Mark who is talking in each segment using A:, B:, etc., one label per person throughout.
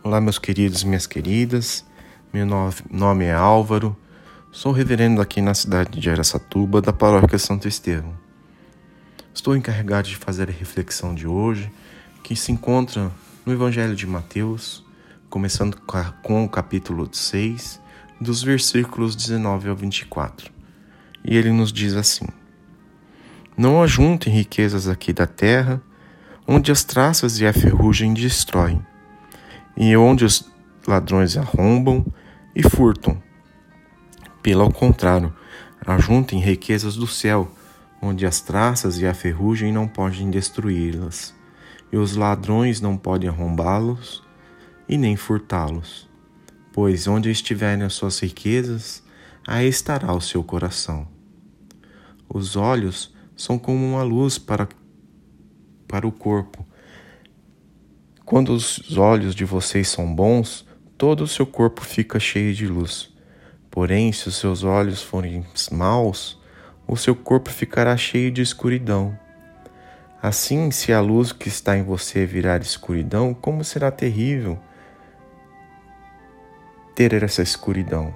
A: Olá, meus queridos minhas queridas. Meu nome é Álvaro. Sou reverendo aqui na cidade de Aracatuba, da paróquia Santo Estevão. Estou encarregado de fazer a reflexão de hoje, que se encontra no Evangelho de Mateus, começando com o capítulo 6, dos versículos 19 ao 24. E ele nos diz assim: Não ajuntem riquezas aqui da terra, onde as traças e a ferrugem destroem e onde os ladrões arrombam e furtam. Pelo contrário, ajuntem riquezas do céu, onde as traças e a ferrugem não podem destruí-las, e os ladrões não podem arrombá-los e nem furtá-los. Pois onde estiverem as suas riquezas, aí estará o seu coração. Os olhos são como uma luz para, para o corpo. Quando os olhos de vocês são bons, todo o seu corpo fica cheio de luz. Porém, se os seus olhos forem maus, o seu corpo ficará cheio de escuridão. Assim, se a luz que está em você virar escuridão, como será terrível ter essa escuridão?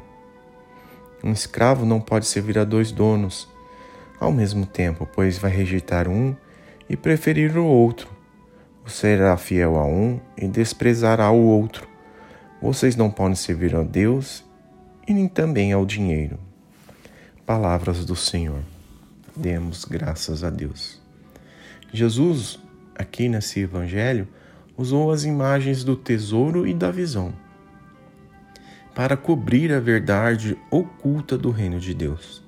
A: Um escravo não pode servir a dois donos ao mesmo tempo, pois vai rejeitar um e preferir o outro será fiel a um e desprezará o outro. Vocês não podem servir a Deus e nem também ao dinheiro. Palavras do Senhor. Demos graças a Deus. Jesus, aqui nesse evangelho, usou as imagens do tesouro e da visão para cobrir a verdade oculta do reino de Deus.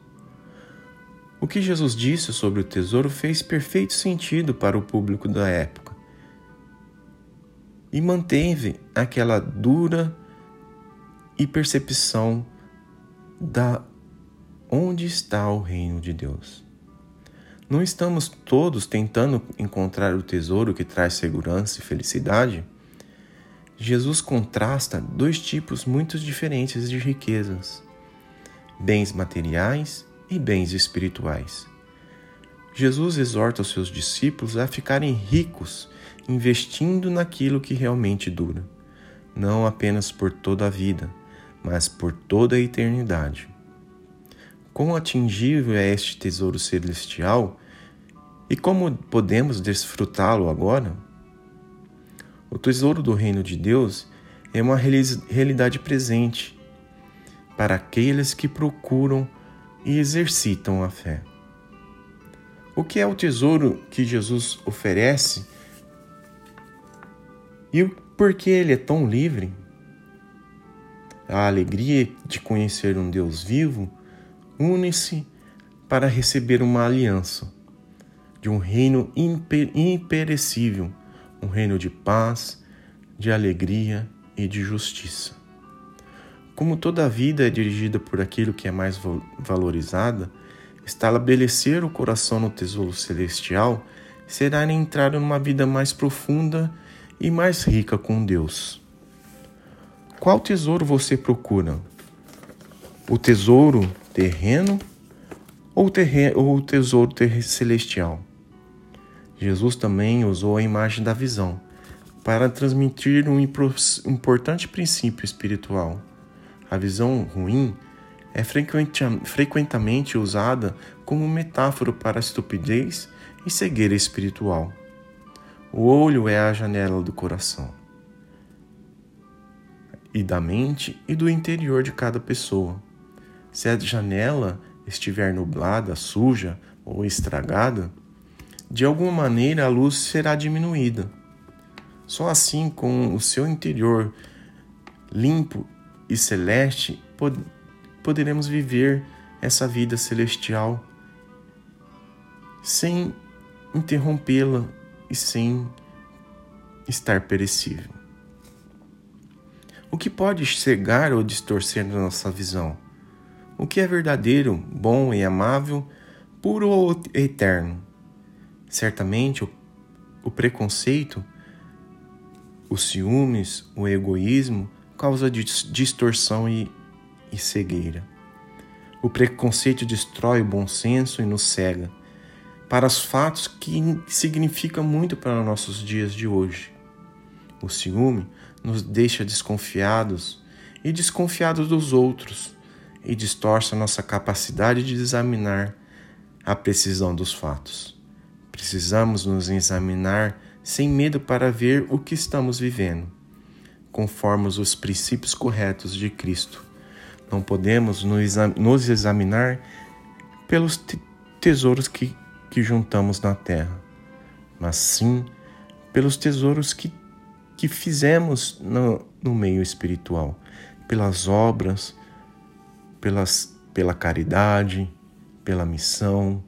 A: O que Jesus disse sobre o tesouro fez perfeito sentido para o público da época e manteve aquela dura e percepção da onde está o reino de Deus. Não estamos todos tentando encontrar o tesouro que traz segurança e felicidade? Jesus contrasta dois tipos muito diferentes de riquezas: bens materiais e bens espirituais. Jesus exorta os seus discípulos a ficarem ricos investindo naquilo que realmente dura, não apenas por toda a vida, mas por toda a eternidade. Quão atingível é este tesouro celestial e como podemos desfrutá-lo agora? O tesouro do reino de Deus é uma realidade presente para aqueles que procuram e exercitam a fé. O que é o tesouro que Jesus oferece e por que ele é tão livre? A alegria de conhecer um Deus vivo une-se para receber uma aliança de um reino imperecível, um reino de paz, de alegria e de justiça. Como toda a vida é dirigida por aquilo que é mais valorizada, estabelecer o coração no tesouro celestial será entrar numa vida mais profunda e mais rica com Deus. Qual tesouro você procura? O tesouro terreno ou, ou o tesouro celestial? Jesus também usou a imagem da visão para transmitir um importante princípio espiritual. A visão ruim é frequentemente usada como metáfora para a estupidez e cegueira espiritual. O olho é a janela do coração e da mente e do interior de cada pessoa. Se a janela estiver nublada, suja ou estragada, de alguma maneira a luz será diminuída. Só assim, com o seu interior limpo e celeste, pod poderemos viver essa vida celestial sem interrompê-la e sem estar perecível. O que pode cegar ou distorcer nossa visão? O que é verdadeiro, bom e amável, puro ou eterno? Certamente o, o preconceito, os ciúmes, o egoísmo causa distorção e, e cegueira. O preconceito destrói o bom senso e nos cega para os fatos que significam muito para nossos dias de hoje. O ciúme nos deixa desconfiados e desconfiados dos outros e distorce a nossa capacidade de examinar a precisão dos fatos. Precisamos nos examinar sem medo para ver o que estamos vivendo, conforme os princípios corretos de Cristo. Não podemos nos examinar pelos tesouros que, que juntamos na terra, mas sim pelos tesouros que, que fizemos no, no meio espiritual, pelas obras, pelas, pela caridade, pela missão,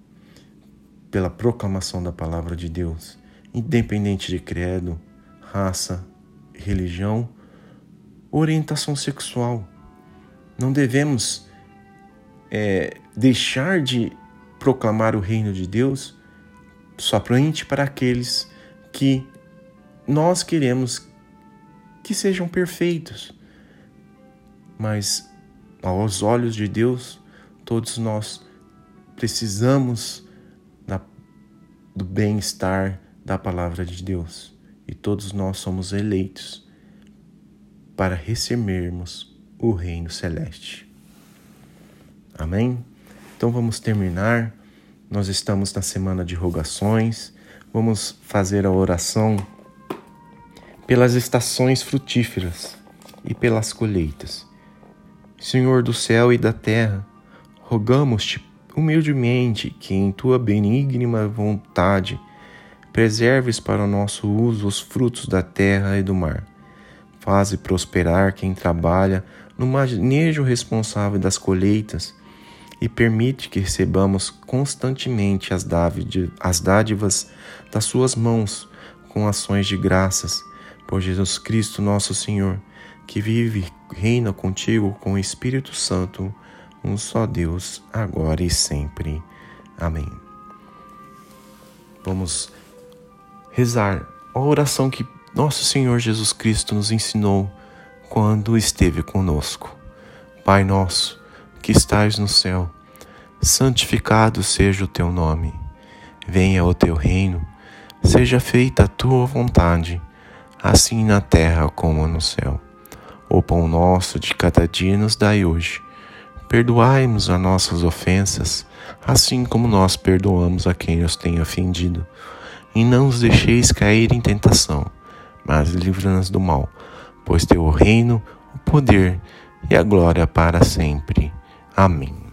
A: pela proclamação da palavra de Deus, independente de credo, raça, religião, orientação sexual. Não devemos é, deixar de proclamar o reino de Deus somente para aqueles que nós queremos que sejam perfeitos. Mas aos olhos de Deus, todos nós precisamos da, do bem-estar da palavra de Deus e todos nós somos eleitos para recebermos o reino celeste. Amém? Então vamos terminar. Nós estamos na semana de rogações. Vamos fazer a oração pelas estações frutíferas e pelas colheitas. Senhor do céu e da terra, rogamos-te humildemente que em tua benigna vontade preserves para o nosso uso os frutos da terra e do mar. Faze prosperar quem trabalha no manejo responsável das colheitas e permite que recebamos constantemente as dádivas das suas mãos com ações de graças por Jesus Cristo nosso Senhor, que vive e reina contigo com o Espírito Santo, um só Deus, agora e sempre. Amém. Vamos rezar a oração que nosso Senhor Jesus Cristo nos ensinou quando esteve conosco. Pai nosso, que estais no céu, santificado seja o teu nome. Venha o teu reino, seja feita a tua vontade, assim na terra como no céu. O pão nosso de cada dia nos dai hoje Perdoai-nos as nossas ofensas, assim como nós perdoamos a quem nos tem ofendido. E não os deixeis cair em tentação, mas livra-nos do mal, pois teu reino, o poder e a glória para sempre. Amém.